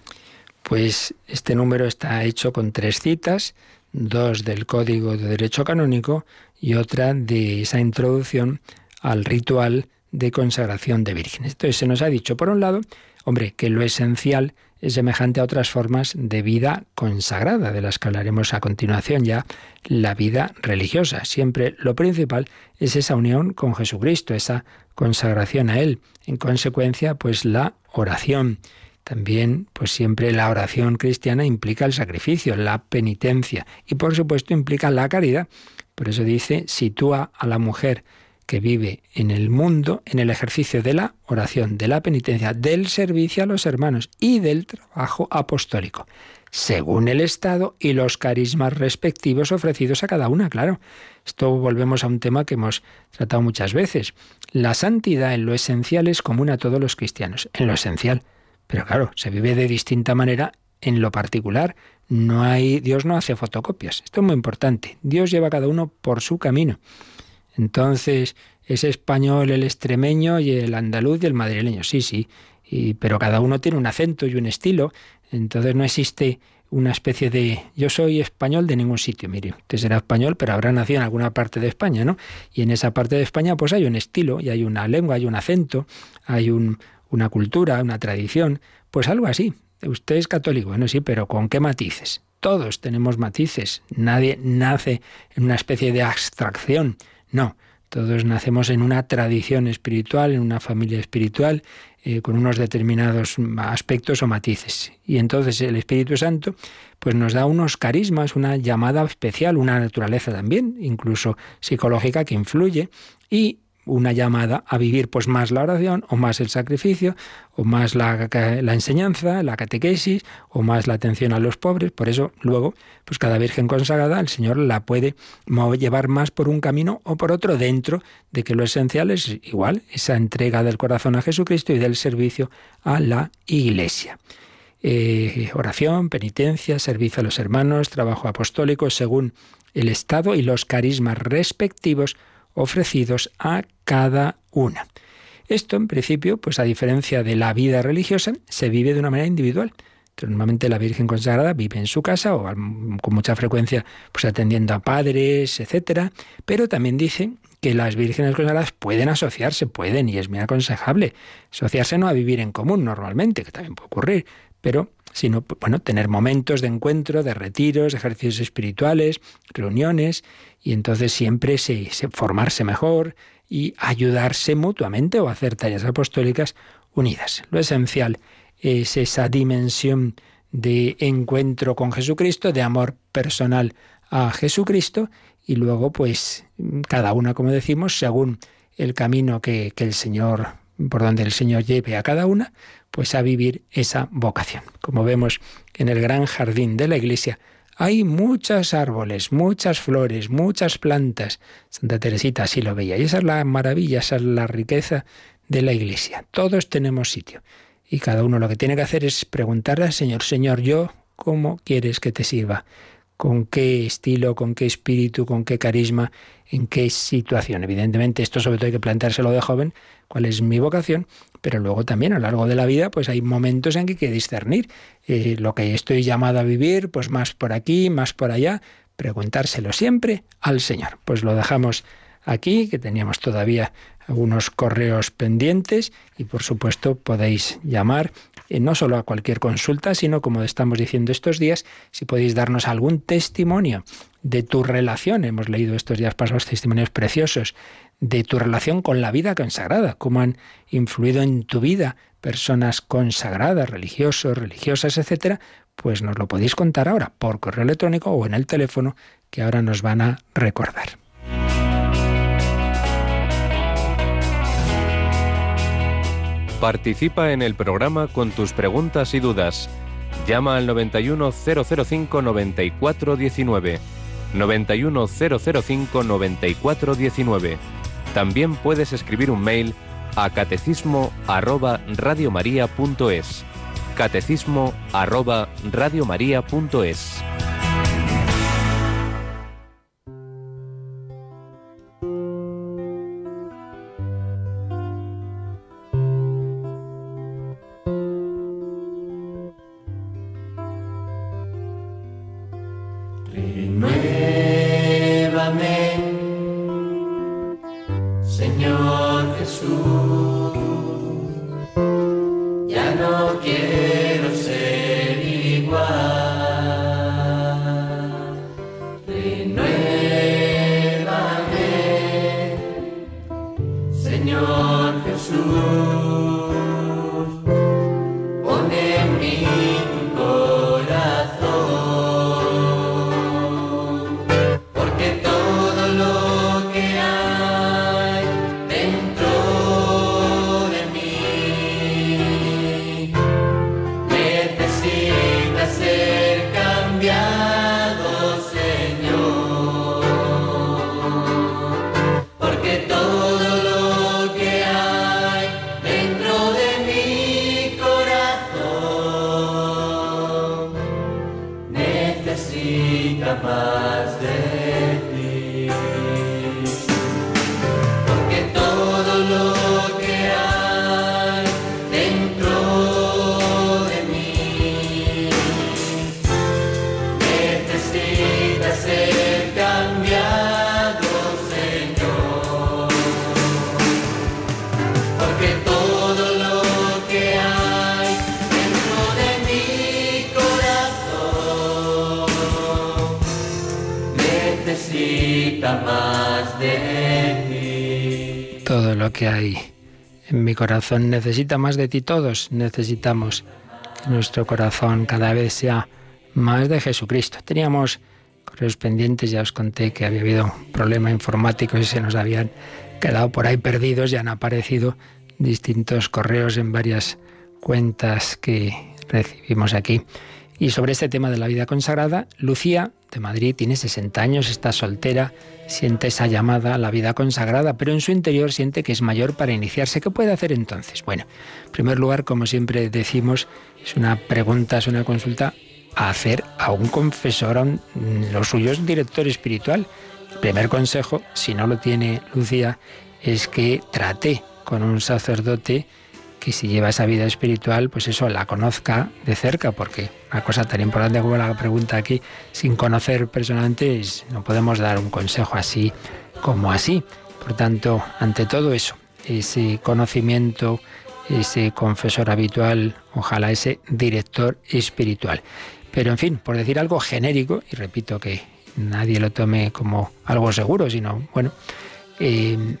Pues este número está hecho con tres citas, dos del Código de Derecho Canónico y otra de esa introducción al ritual de consagración de vírgenes. Entonces se nos ha dicho, por un lado, hombre, que lo esencial es semejante a otras formas de vida consagrada, de las que hablaremos a continuación ya, la vida religiosa. Siempre lo principal es esa unión con Jesucristo, esa consagración a Él. En consecuencia, pues la oración. También, pues siempre la oración cristiana implica el sacrificio, la penitencia y por supuesto implica la caridad. Por eso dice, sitúa a la mujer que vive en el mundo en el ejercicio de la oración, de la penitencia, del servicio a los hermanos y del trabajo apostólico, según el estado y los carismas respectivos ofrecidos a cada una, claro. Esto volvemos a un tema que hemos tratado muchas veces. La santidad en lo esencial es común a todos los cristianos, en lo esencial. Pero claro, se vive de distinta manera en lo particular. No hay, Dios no hace fotocopias. Esto es muy importante. Dios lleva a cada uno por su camino. Entonces, es español el extremeño y el andaluz y el madrileño. Sí, sí. Y, pero cada uno tiene un acento y un estilo. Entonces no existe una especie de yo soy español de ningún sitio. Mire, usted será español, pero habrá nacido en alguna parte de España, ¿no? Y en esa parte de España pues hay un estilo y hay una lengua, hay un acento, hay un, una cultura, una tradición, pues algo así. Usted es católico, bueno, sí, pero ¿con qué matices? Todos tenemos matices. Nadie nace en una especie de abstracción. No, todos nacemos en una tradición espiritual, en una familia espiritual, eh, con unos determinados aspectos o matices. Y entonces el Espíritu Santo pues nos da unos carismas, una llamada especial, una naturaleza también, incluso psicológica, que influye. Y una llamada a vivir pues más la oración o más el sacrificio o más la, enseñanza, la catequesis o más la atención a los pobres. Por eso luego pues cada virgen consagrada el Señor la puede llevar más por un camino o por otro dentro de que lo esencial es igual esa entrega del corazón a Jesucristo y del servicio a la Iglesia. Eh, oración, penitencia, servicio a los hermanos, trabajo apostólico según el estado y los carismas respectivos ofrecidos a cada una. Esto, en principio, pues a diferencia de la vida religiosa, se vive de una manera individual. Normalmente la Virgen consagrada vive en su casa o con mucha frecuencia pues atendiendo a padres, etcétera, pero también dice que las vírgenes consagradas pueden asociarse, pueden y es muy aconsejable asociarse no a vivir en común normalmente, que también puede ocurrir, pero sino bueno, tener momentos de encuentro, de retiros, ejercicios espirituales, reuniones y entonces siempre se, formarse mejor y ayudarse mutuamente o hacer tareas apostólicas unidas. Lo esencial es esa dimensión de encuentro con Jesucristo, de amor personal a Jesucristo y luego pues cada una, como decimos, según el camino que, que el Señor, por donde el Señor lleve a cada una, pues a vivir esa vocación. Como vemos en el gran jardín de la iglesia, hay muchos árboles, muchas flores, muchas plantas. Santa Teresita así lo veía. Y esa es la maravilla, esa es la riqueza de la iglesia. Todos tenemos sitio. Y cada uno lo que tiene que hacer es preguntarle al Señor, Señor, yo, ¿cómo quieres que te sirva? ¿Con qué estilo, con qué espíritu, con qué carisma, en qué situación? Evidentemente, esto sobre todo hay que planteárselo de joven, cuál es mi vocación, pero luego también a lo largo de la vida pues hay momentos en que hay que discernir eh, lo que estoy llamado a vivir, pues más por aquí, más por allá, preguntárselo siempre al Señor. Pues lo dejamos aquí, que teníamos todavía algunos correos pendientes y por supuesto podéis llamar eh, no solo a cualquier consulta, sino como estamos diciendo estos días, si podéis darnos algún testimonio de tu relación. Hemos leído estos días pasados testimonios preciosos de tu relación con la vida consagrada, cómo han influido en tu vida personas consagradas, religiosos, religiosas, etcétera, pues nos lo podéis contar ahora por correo electrónico o en el teléfono que ahora nos van a recordar.
Participa en el programa con tus preguntas y dudas Llama al 91005 9419. 91005 9419. También puedes escribir un mail a catecismo arroba arroba.
Que hay en mi corazón necesita más de ti todos. Necesitamos que nuestro corazón cada vez sea más de Jesucristo. Teníamos correos pendientes, ya os conté que había habido un problema informático y se nos habían quedado por ahí perdidos y han aparecido distintos correos en varias cuentas que recibimos aquí. Y sobre este tema de la vida consagrada, Lucía de Madrid tiene 60 años, está soltera, siente esa llamada a la vida consagrada, pero en su interior siente que es mayor para iniciarse. ¿Qué puede hacer entonces? Bueno, en primer lugar, como siempre decimos, es una pregunta, es una consulta a hacer a un confesor, a un, lo suyo es un director espiritual. El primer consejo, si no lo tiene Lucía, es que trate con un sacerdote que si lleva esa vida espiritual, pues eso la conozca de cerca, porque una cosa tan importante como la pregunta aquí, sin conocer personalmente, no podemos dar un consejo así como así. Por tanto, ante todo eso, ese conocimiento, ese confesor habitual, ojalá ese director espiritual. Pero en fin, por decir algo genérico, y repito que nadie lo tome como algo seguro, sino, bueno, eh,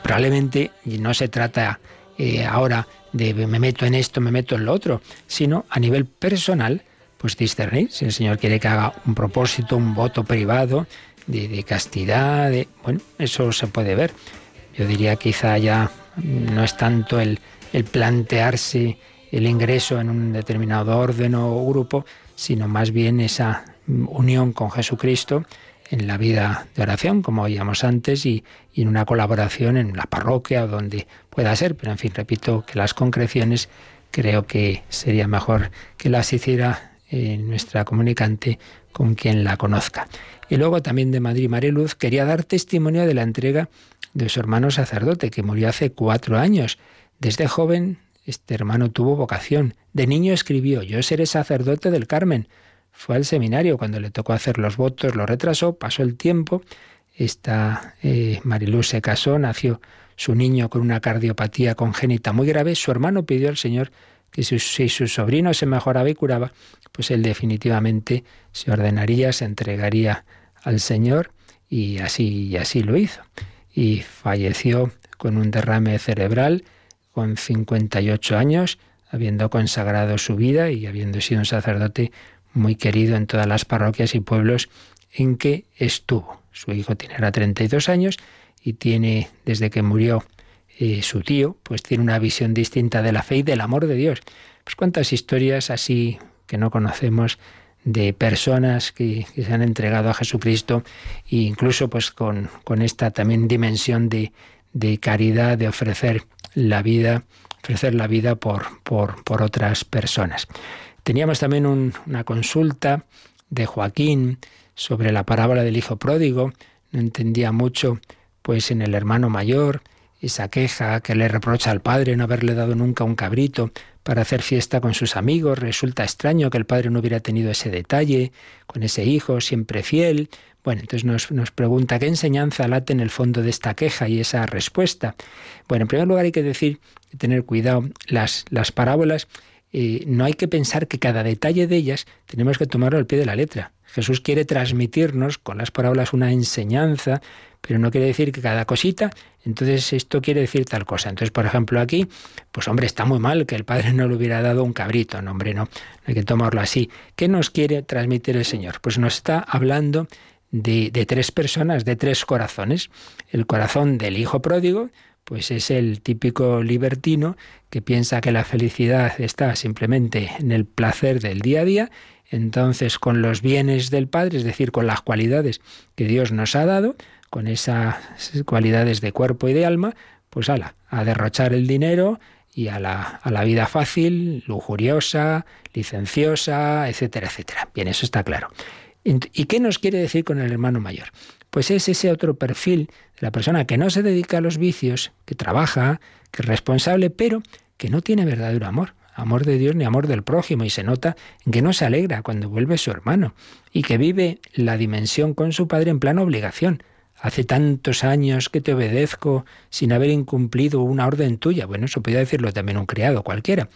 probablemente no se trata eh, ahora de me meto en esto, me meto en lo otro, sino a nivel personal, pues discernir si el Señor quiere que haga un propósito, un voto privado de, castidad, de, bueno, eso se puede ver. Yo diría quizá ya no es tanto el, el plantearse el ingreso en un determinado orden o grupo, sino más bien esa unión con Jesucristo en la vida de oración, como oíamos antes, y, en una colaboración en la parroquia donde pueda ser. Pero en fin, repito que las concreciones creo que sería mejor que las hiciera eh, nuestra comunicante con quien la conozca. Y luego también de Madrid, Mariluz, quería dar testimonio de la entrega de su hermano sacerdote, que murió hace cuatro años. Desde joven, este hermano tuvo vocación. De niño escribió, yo seré sacerdote del Carmen fue al seminario cuando le tocó hacer los votos, lo retrasó, pasó el tiempo, esta eh, Mariluz se casó, nació su niño con una cardiopatía congénita muy grave, su hermano pidió al Señor que si, su sobrino se mejoraba y curaba, pues él definitivamente se ordenaría, se entregaría al Señor y así, y así lo hizo. Y falleció con un derrame cerebral con 58 años, habiendo consagrado su vida y habiendo sido un sacerdote muy querido en todas las parroquias y pueblos en que estuvo. Su hijo tiene ahora 32 años y tiene, desde que murió eh, su tío, pues tiene una visión distinta de la fe y del amor de Dios. Pues cuántas historias así que no conocemos de personas que, se han entregado a Jesucristo e incluso pues con, con esta también dimensión de, de, caridad, de ofrecer la vida, ofrecer la vida por, por, por otras personas. Teníamos también una consulta de Joaquín sobre la parábola del hijo pródigo. No entendía mucho, pues en el hermano mayor, esa queja que le reprocha al padre no haberle dado nunca un cabrito para hacer fiesta con sus amigos. Resulta extraño que el padre no hubiera tenido ese detalle con ese hijo siempre fiel. Bueno, entonces nos, nos, pregunta qué enseñanza late en el fondo de esta queja y esa respuesta. Bueno, en primer lugar hay que decir, tener cuidado, las, las parábolas, no hay que pensar que cada detalle de ellas tenemos que tomarlo al pie de la letra. Jesús quiere transmitirnos con las parábolas una enseñanza, pero no quiere decir que cada cosita, entonces esto quiere decir tal cosa. Entonces, por ejemplo, aquí, pues hombre, está muy mal que el Padre no le hubiera dado un cabrito, no, hombre, no, hay que tomarlo así. ¿Qué nos quiere transmitir el Señor? Pues nos está hablando de tres personas, de tres corazones. El corazón del Hijo pródigo, pues es el típico libertino que piensa que la felicidad está simplemente en el placer del día a día entonces, con los bienes del Padre, es decir, con las cualidades que Dios nos ha dado, con esas cualidades de cuerpo y de alma, pues ala, a derrochar el dinero y a la, a la vida fácil, lujuriosa, licenciosa, etcétera, etcétera. Bien, eso está claro. ¿Y qué nos quiere decir con el hermano mayor? Pues es ese otro perfil de la persona que no se dedica a los vicios, que trabaja, que es responsable, pero que no tiene verdadero amor amor de Dios ni amor del prójimo, y se nota que no se alegra cuando vuelve su hermano, y que vive la dimensión con su padre en plano obligación. Hace tantos años que te obedezco sin haber incumplido una orden tuya. Bueno, eso podría decirlo también un criado cualquiera.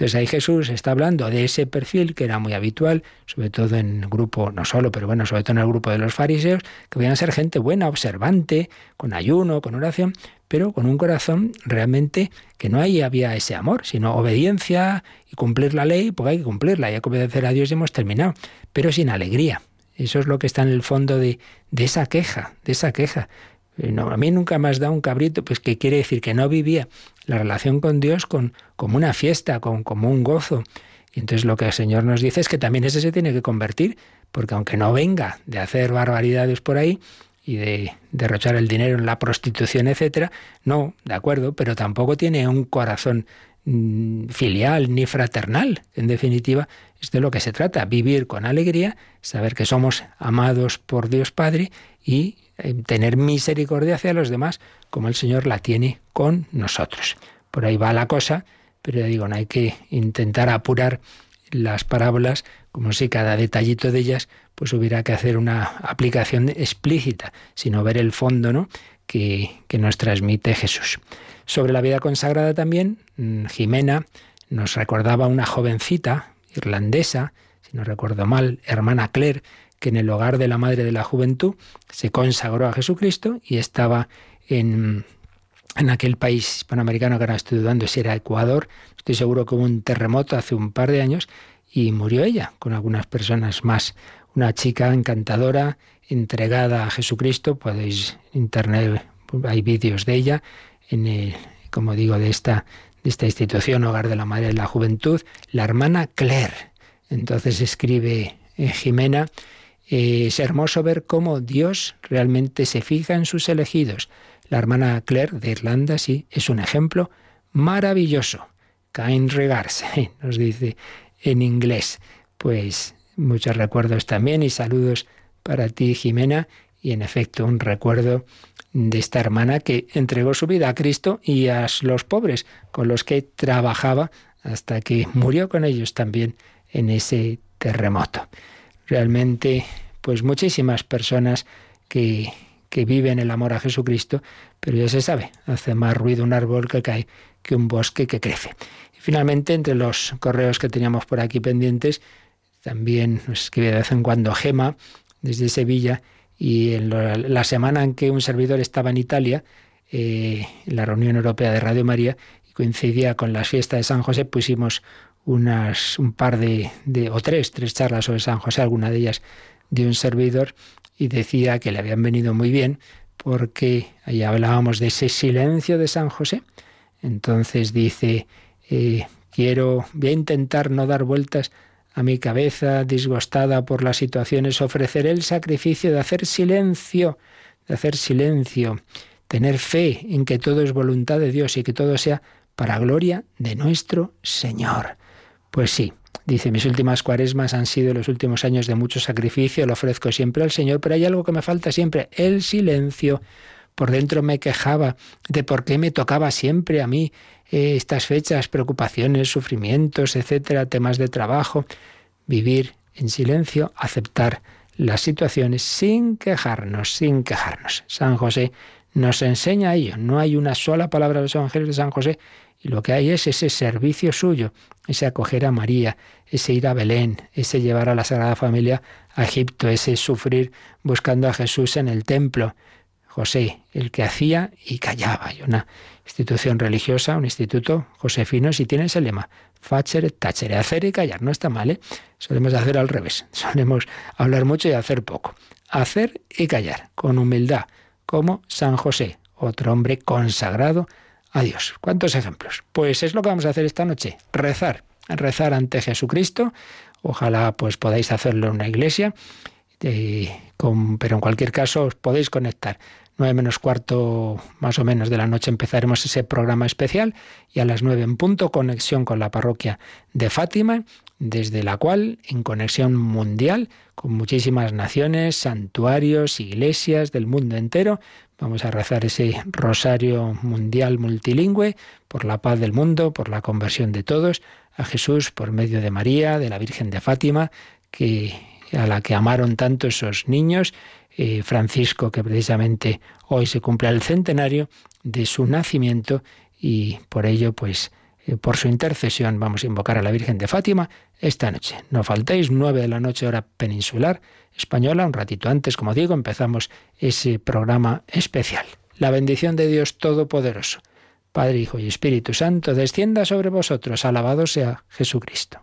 Entonces ahí Jesús está hablando de ese perfil que era muy habitual, sobre todo en el grupo, no solo, pero bueno, sobre todo en el grupo de los fariseos, que podían ser gente buena, observante, con ayuno, con oración, pero con un corazón realmente que no ahí había ese amor, sino obediencia y cumplir la ley, porque hay que cumplirla, hay que obedecer a Dios y hemos terminado, pero sin alegría. Eso es lo que está en el fondo de, de esa queja, de esa queja. Eh, no, a mí nunca me has dado un cabrito, pues que quiere decir que no vivía la relación con Dios con, como una fiesta, con, como un gozo. Y entonces lo que el Señor nos dice es que también ese se tiene que convertir, porque aunque no venga de hacer barbaridades por ahí y de derrochar el dinero en la prostitución, etcétera, no, de acuerdo, pero tampoco tiene un corazón mm, filial ni fraternal. En definitiva, es de lo que se trata, vivir con alegría, saber que somos amados por Dios Padre y tener misericordia hacia los demás, como el Señor la tiene con nosotros. Por ahí va la cosa, pero ya digo, no hay que intentar apurar las parábolas como si cada detallito de ellas pues hubiera que hacer una aplicación explícita, sino ver el fondo ¿no? que, que nos transmite Jesús. Sobre la vida consagrada también, mm, Jimena nos recordaba una jovencita irlandesa, si no recuerdo mal, hermana Claire, que en el hogar de la Madre de la Juventud se consagró a Jesucristo y estaba en, en aquel país hispanoamericano que ahora estoy dudando si era Ecuador. Estoy seguro que hubo un terremoto hace un par de años y murió ella con algunas personas más. Una chica encantadora, entregada a Jesucristo. Podéis internet, hay vídeos de ella en el, como digo, de esta, de esta institución, Hogar de la Madre de la Juventud, la hermana Claire. Entonces escribe eh, Jimena eh, es hermoso ver cómo Dios realmente se fija en sus elegidos. La hermana Claire de Irlanda, sí, es un ejemplo maravilloso. Kind regards, nos dice en inglés. Pues muchos recuerdos también y saludos para ti, Jimena. Y en efecto, un recuerdo de esta hermana que entregó su vida a Cristo y a los pobres con los que trabajaba hasta que murió con ellos también en ese terremoto realmente pues muchísimas personas que, que viven el amor a Jesucristo, pero ya se sabe, hace más ruido un árbol que cae que un bosque que crece. Y finalmente, entre los correos que teníamos por aquí pendientes, también nos escribe de vez en cuando Gema desde Sevilla y en la semana en que un servidor estaba en Italia, eh, en la reunión europea de Radio María, y coincidía con las fiestas de San José, pusimos unas, un par de, o tres, tres charlas sobre San José, alguna de ellas de un servidor, y decía que le habían venido muy bien porque ahí hablábamos de ese silencio de San José. Entonces dice, eh, quiero, voy a intentar no dar vueltas a mi cabeza disgustada por las situaciones, ofreceré el sacrificio de hacer silencio, de hacer silencio, tener fe en que todo es voluntad de Dios y que todo sea para gloria de nuestro Señor. Pues sí, dice, mis últimas cuaresmas han sido los últimos años de mucho sacrificio, lo ofrezco siempre al Señor, pero hay algo que me falta siempre, el silencio. Por dentro me quejaba de por qué me tocaba siempre a mí eh, estas fechas, preocupaciones, sufrimientos, etcétera, temas de trabajo. Vivir en silencio, aceptar las situaciones sin quejarnos, sin quejarnos. San José nos enseña ello. No hay una sola palabra de los evangelios de San José y lo que hay es ese servicio suyo, ese acoger a María, ese ir a Belén, ese llevar a la Sagrada Familia a Egipto, ese sufrir buscando a Jesús en el templo. José, el que hacía y callaba. Hay una institución religiosa, un instituto josefino, si tiene ese lema, facher, tachere, hacer y callar, no está mal, ¿eh? Solemos hacer al revés, solemos hablar mucho y hacer poco. Hacer y callar, con humildad, como San José, otro hombre consagrado a Dios. ¿Cuántos ejemplos? Pues es lo que vamos a hacer esta noche, rezar, rezar ante Jesucristo. Ojalá pues podáis hacerlo en una iglesia, eh, pero en cualquier caso os podéis conectar 9 menos cuarto más o menos de la noche empezaremos ese programa especial y a las 9 en punto conexión con la parroquia de Fátima, desde la cual en conexión mundial con muchísimas naciones, santuarios, iglesias del mundo entero, vamos a rezar ese rosario mundial multilingüe por la paz del mundo, por la conversión de todos, a Jesús por medio de María, de la Virgen de Fátima, que a la que amaron tanto esos niños eh, Francisco, que precisamente hoy se cumple el centenario de su nacimiento y por ello, pues, por su intercesión vamos a invocar a la Virgen de Fátima esta noche. No faltéis, nueve de la noche hora peninsular española, un ratito antes, como digo, empezamos ese programa especial. La bendición de Dios Todopoderoso, Padre, Hijo y Espíritu Santo, descienda sobre vosotros. Alabado sea Jesucristo.